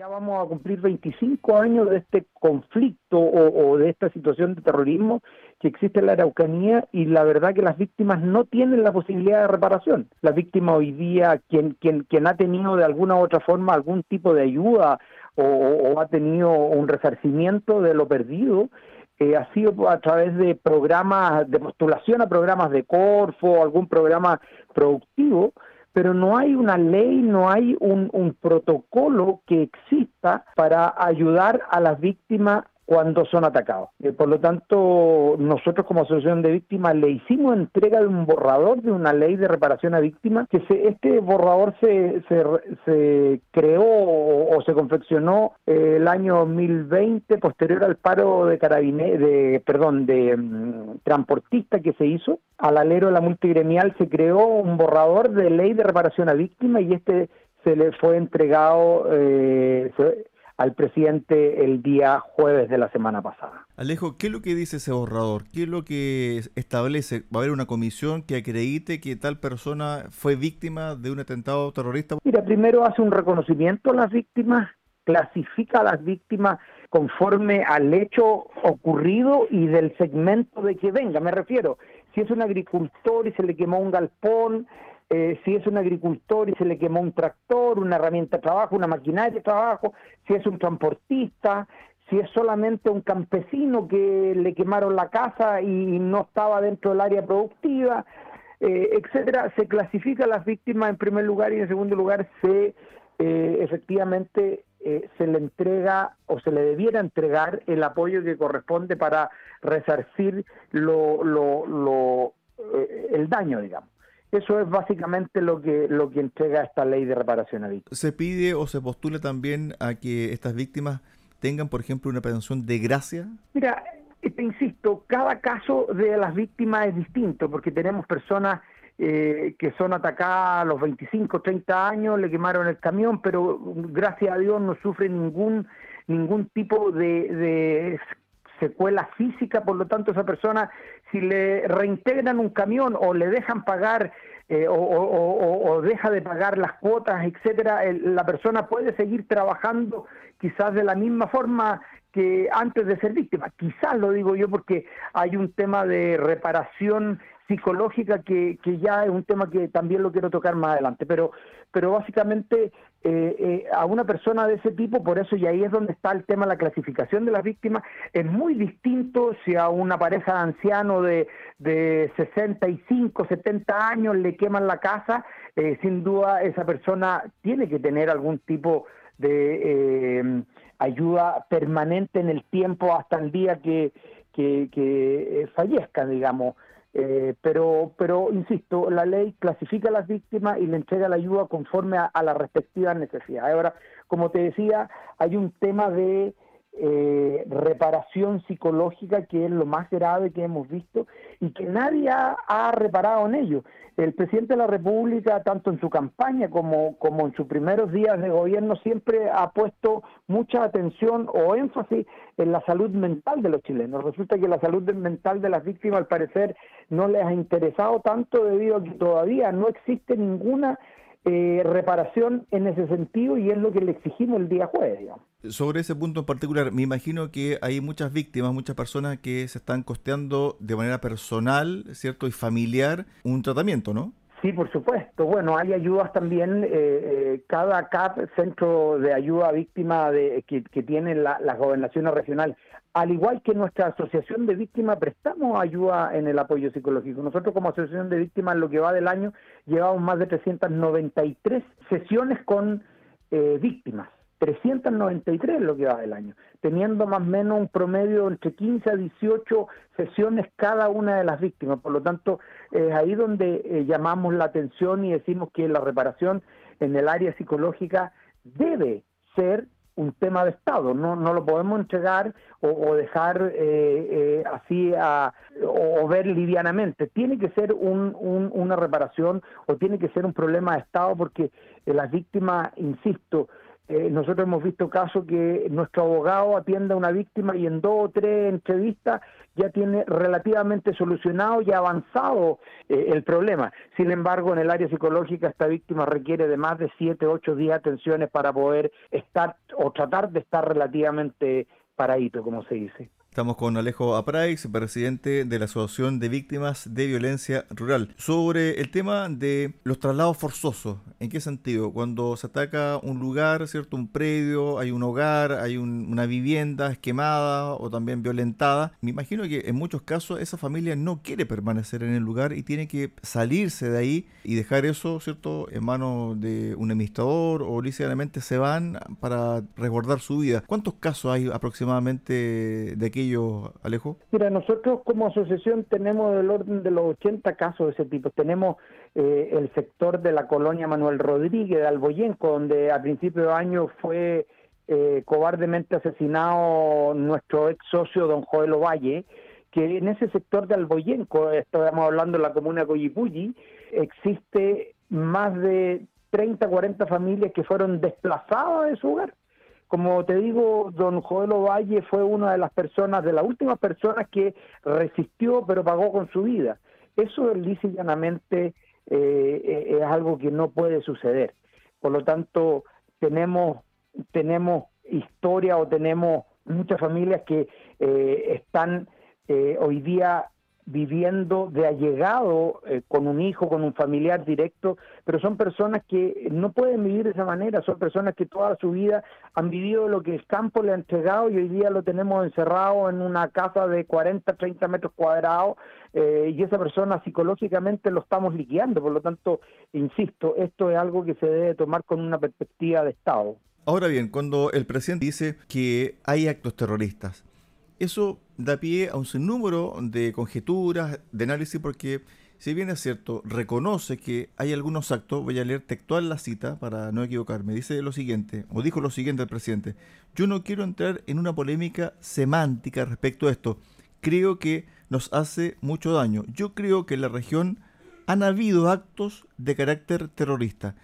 Ya vamos a cumplir 25 años de este conflicto o, de esta situación de terrorismo que existe en la Araucanía y la verdad que las víctimas no tienen la posibilidad de reparación. Las víctimas hoy día, quien, quien, quien ha tenido de alguna u otra forma algún tipo de ayuda o, ha tenido un resarcimiento de lo perdido, eh, ha sido a través de programas de postulación a programas de Corfo, algún programa productivo, pero no hay una ley, no hay un, un protocolo que exista para ayudar a las víctimas cuando son atacados. Por lo tanto, nosotros como asociación de víctimas le hicimos entrega de un borrador de una ley de reparación a víctimas, que este borrador se, se, se creó o, se confeccionó eh, el año 2020, posterior al paro de carabine, de, perdón, de um, transportista que se hizo. Al alero de la multigremial se creó un borrador de ley de reparación a víctimas y este se le fue entregado, eh, al presidente el día jueves de la semana pasada. Alejo, ¿qué es lo que dice ese borrador? ¿Qué es lo que establece? ¿Va a haber una comisión que acredite que tal persona fue víctima de un atentado terrorista? Mira, primero hace un reconocimiento a las víctimas, clasifica a las víctimas conforme al hecho ocurrido y del segmento de que venga. Me refiero, si es un agricultor y se le quemó un galpón, eh, si es un agricultor y se le quemó un tractor, una herramienta de trabajo, una maquinaria de trabajo, si es un transportista, si es solamente un campesino que le quemaron la casa y no estaba dentro del área productiva, eh, etcétera, se clasifica a las víctimas en primer lugar y en segundo lugar se eh, efectivamente se le entrega o se le debiera entregar el apoyo que corresponde para resarcir lo, lo, lo el daño, digamos. Eso es básicamente lo que, lo que entrega esta ley de reparación a víctimas. ¿Se pide o se postula también a que estas víctimas tengan, por ejemplo, una pensión de gracia? Mira, te insisto, cada caso de las víctimas es distinto, porque tenemos personas eh, que son atacadas a los 25, 30 años, le quemaron el camión, pero gracias a Dios no sufre ningún, ningún tipo de, de secuela física, por lo tanto esa persona, si le reintegran un camión o le dejan pagar eh, o, deja de pagar las cuotas, etcétera, la persona puede seguir trabajando quizás de la misma forma que antes de ser víctima. Quizás lo digo yo porque hay un tema de reparación psicológica que, que ya es un tema que también lo quiero tocar más adelante, pero, pero básicamente eh, eh, a una persona de ese tipo, por eso y ahí es donde está el tema de la clasificación de las víctimas, es muy distinto si a una pareja de ancianos de, de 65, 70 años le queman la casa, eh, sin duda esa persona tiene que tener algún tipo de ayuda permanente en el tiempo hasta el día que, que, que fallezca, digamos. Eh, pero, pero, insisto, la ley clasifica a las víctimas y le entrega la ayuda conforme a, a las respectivas necesidades. Ahora, como te decía, hay un tema de eh, reparación psicológica que es lo más grave que hemos visto y que nadie ha, reparado en ello. El presidente de la República, tanto en su campaña como, como en sus primeros días de gobierno, siempre ha puesto mucha atención o énfasis en la salud mental de los chilenos. Resulta que la salud mental de las víctimas, al parecer, no les ha interesado tanto debido a que todavía no existe ninguna eh, reparación en ese sentido y es lo que le exigimos el día jueves. Sobre ese punto en particular, me imagino que hay muchas víctimas, muchas personas que se están costeando de manera personal, ¿cierto? Y familiar un tratamiento, ¿no? Sí, por supuesto. Bueno, hay ayudas también. Eh, eh, cada CAP, Centro de Ayuda a Víctimas de, que, que tienen la, las gobernaciones regionales, al igual que nuestra asociación de víctimas, prestamos ayuda en el apoyo psicológico. Nosotros como asociación de víctimas, lo que va del año, llevamos más de 393 sesiones con eh, víctimas. 393 lo que va del año, teniendo más o menos un promedio entre 15 a 18 sesiones cada una de las víctimas. Por lo tanto, es ahí donde eh, llamamos la atención y decimos que la reparación en el área psicológica debe ser un tema de Estado, no, no lo podemos entregar o, dejar eh, eh, así a, o, ver livianamente. Tiene que ser un, una reparación o tiene que ser un problema de Estado porque las víctimas, insisto, eh, nosotros hemos visto casos que nuestro abogado atiende a una víctima y en dos o tres entrevistas ya tiene relativamente solucionado y avanzado eh, el problema. Sin embargo, en el área psicológica esta víctima requiere de más de siete, ocho días de atenciones para poder estar o tratar de estar relativamente paradito, como se dice. Estamos con Alejo Apraix, presidente de la Asociación de Víctimas de Violencia Rural. Sobre el tema de los traslados forzosos, ¿en qué sentido? Cuando se ataca un lugar, ¿cierto? Un predio, hay un hogar, hay una vivienda quemada o también violentada. Me imagino que en muchos casos esa familia no quiere permanecer en el lugar y tiene que salirse de ahí y dejar eso, ¿cierto?, en manos de un administrador o lícitamente se van para resguardar su vida. ¿Cuántos casos hay aproximadamente de Alejo? Mira, nosotros como asociación tenemos el orden de los 80 casos de ese tipo. Tenemos eh, el sector de la colonia Manuel Rodríguez de Alboyenco, donde a principios de año fue eh, cobardemente asesinado nuestro ex socio don Joel Ovalle, que en ese sector de Alboyenco, estamos hablando de la comuna Coyipulli, existe más de 30, 40 familias que fueron desplazadas de su hogar como te digo, don Joel Ovalle fue una de las personas, de las últimas personas que resistió pero pagó con su vida. Eso lisa y llanamente eh, es algo que no puede suceder. Por lo tanto, tenemos, tenemos historia o tenemos muchas familias que eh, están eh, hoy día viviendo de allegado eh, con un hijo, con un familiar directo, pero son personas que no pueden vivir de esa manera, son personas que toda su vida han vivido lo que el campo le ha entregado y hoy día lo tenemos encerrado en una casa de 40, 30 metros cuadrados eh, y esa persona psicológicamente lo estamos liquidando, por lo tanto, insisto, esto es algo que se debe tomar con una perspectiva de Estado. Ahora bien, cuando el presidente dice que hay actos terroristas, eso da pie a un sinnúmero de conjeturas, de análisis, porque si bien es cierto, reconoce que hay algunos actos, voy a leer textual la cita para no equivocarme, dice lo siguiente, o dijo lo siguiente el presidente, yo no quiero entrar en una polémica semántica respecto a esto, creo que nos hace mucho daño, yo creo que en la región han habido actos de carácter terrorista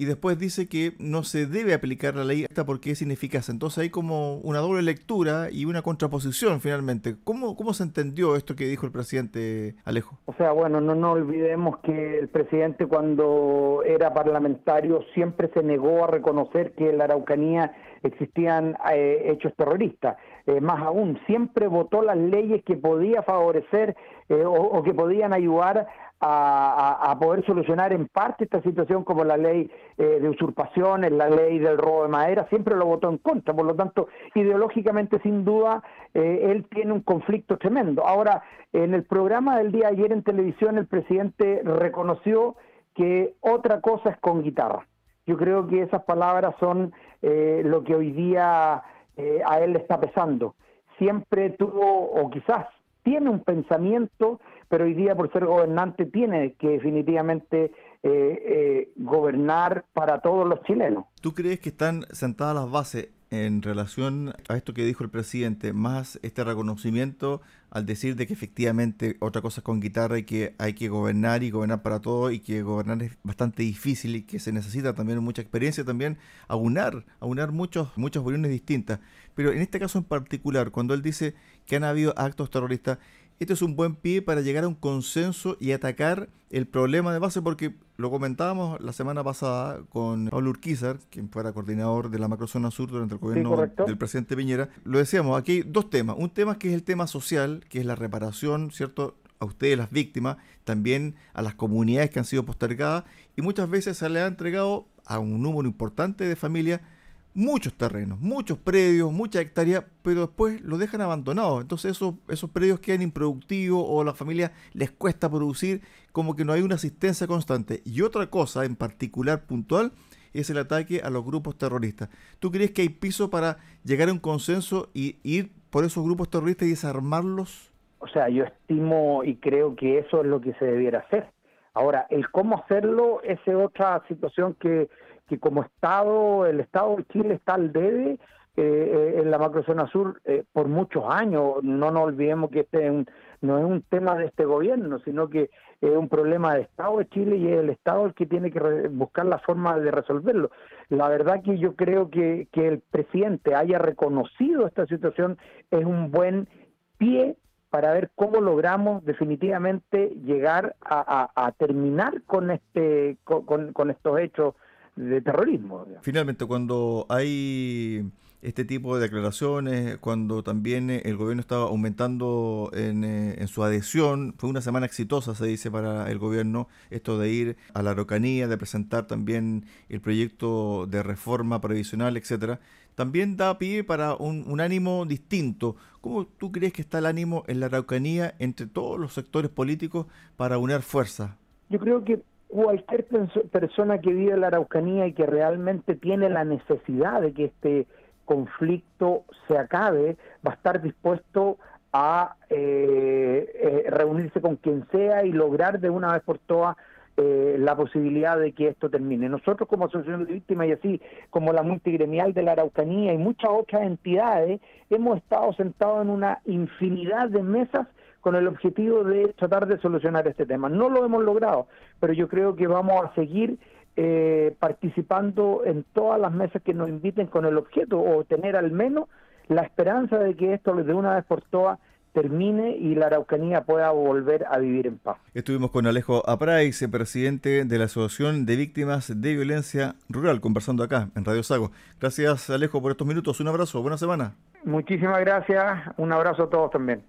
y después dice que no se debe aplicar la ley esta porque es ineficaz. Entonces hay como una doble lectura y una contraposición finalmente. ¿Cómo, cómo se entendió esto que dijo el presidente Alejo? O sea, bueno, no nos olvidemos que el presidente cuando era parlamentario siempre se negó a reconocer que en la Araucanía existían eh, hechos terroristas. Eh, más aún, siempre votó las leyes que podía favorecer eh, o, o que podían ayudar a, poder solucionar en parte esta situación como la ley eh, de usurpaciones, la ley del robo de madera, siempre lo votó en contra, por lo tanto, ideológicamente sin duda eh, él tiene un conflicto tremendo. Ahora, en el programa del día de ayer en televisión el presidente reconoció que otra cosa es con guitarra. Yo creo que esas palabras son eh, lo que hoy día a él le está pesando. Siempre tuvo, o quizás tiene un pensamiento pero hoy día por ser gobernante tiene que definitivamente eh, eh, gobernar para todos los chilenos. ¿Tú crees que están sentadas las bases en relación a esto que dijo el presidente, más este reconocimiento al decir de que efectivamente otra cosa es con guitarra y que hay que gobernar y gobernar para todo y que gobernar es bastante difícil y que se necesita también mucha experiencia, también aunar, aunar muchos, muchas opiniones distintas. Pero en este caso en particular, cuando él dice que han habido actos terroristas, este es un buen pie para llegar a un consenso y atacar el problema de base, porque lo comentábamos la semana pasada con Pablo Urquizar, quien fuera coordinador de la macrozona sur durante el gobierno del presidente Piñera. Lo decíamos, aquí hay dos temas. Un tema que es el tema social, que es la reparación, ¿cierto? a ustedes las víctimas, también a las comunidades que han sido postergadas y muchas veces se le ha entregado a un número importante de familias muchos terrenos, muchos predios, muchas hectáreas, pero después los dejan abandonados. Entonces esos, esos predios quedan improductivos o a la familia les cuesta producir, como que no hay una asistencia constante. Y otra cosa en particular puntual es el ataque a los grupos terroristas. ¿Tú crees que hay piso para llegar a un consenso y ir por esos grupos terroristas y desarmarlos? O sea, yo estimo y creo que eso es lo que se debiera hacer. Ahora, el cómo hacerlo es otra situación que que como Estado, el Estado de Chile está al debe eh, eh, en la macrozona sur eh, por muchos años. No nos olvidemos que este no es un tema de este gobierno, sino que es un problema de Estado de Chile y es el Estado el que tiene que buscar la forma de resolverlo. La verdad que yo creo que, que el presidente haya reconocido esta situación es un buen pie para ver cómo logramos definitivamente llegar a, terminar con este con estos hechos de terrorismo. Finalmente, cuando hay este tipo de declaraciones, cuando también eh, el gobierno estaba aumentando en, eh, en, su adhesión, fue una semana exitosa, se dice, para el gobierno, esto de ir a la Araucanía, de presentar también el proyecto de reforma previsional, etcétera, también da pie para un, un ánimo distinto. ¿Cómo tú crees que está el ánimo en la Araucanía entre todos los sectores políticos para unir fuerzas? Yo creo que cualquier persona que vive en la Araucanía y que realmente tiene la necesidad de que este conflicto se acabe, va a estar dispuesto a eh, eh, reunirse con quien sea y lograr de una vez por todas eh, la posibilidad de que esto termine. Nosotros como Asociación de Víctimas y así como la multigremial de la Araucanía y muchas otras entidades hemos estado sentados en una infinidad de mesas con el objetivo de tratar de solucionar este tema. No lo hemos logrado, pero yo creo que vamos a seguir eh, participando en todas las mesas que nos inviten con el objeto o tener al menos la esperanza de que esto de una vez por todas termine y la Araucanía pueda volver a vivir en paz. Estuvimos con Alejo Aprais, presidente de la Asociación de Víctimas de Violencia Rural, conversando acá en Radio Sago. Gracias Alejo por estos minutos, un abrazo, buena semana. Muchísimas gracias, un abrazo a todos también.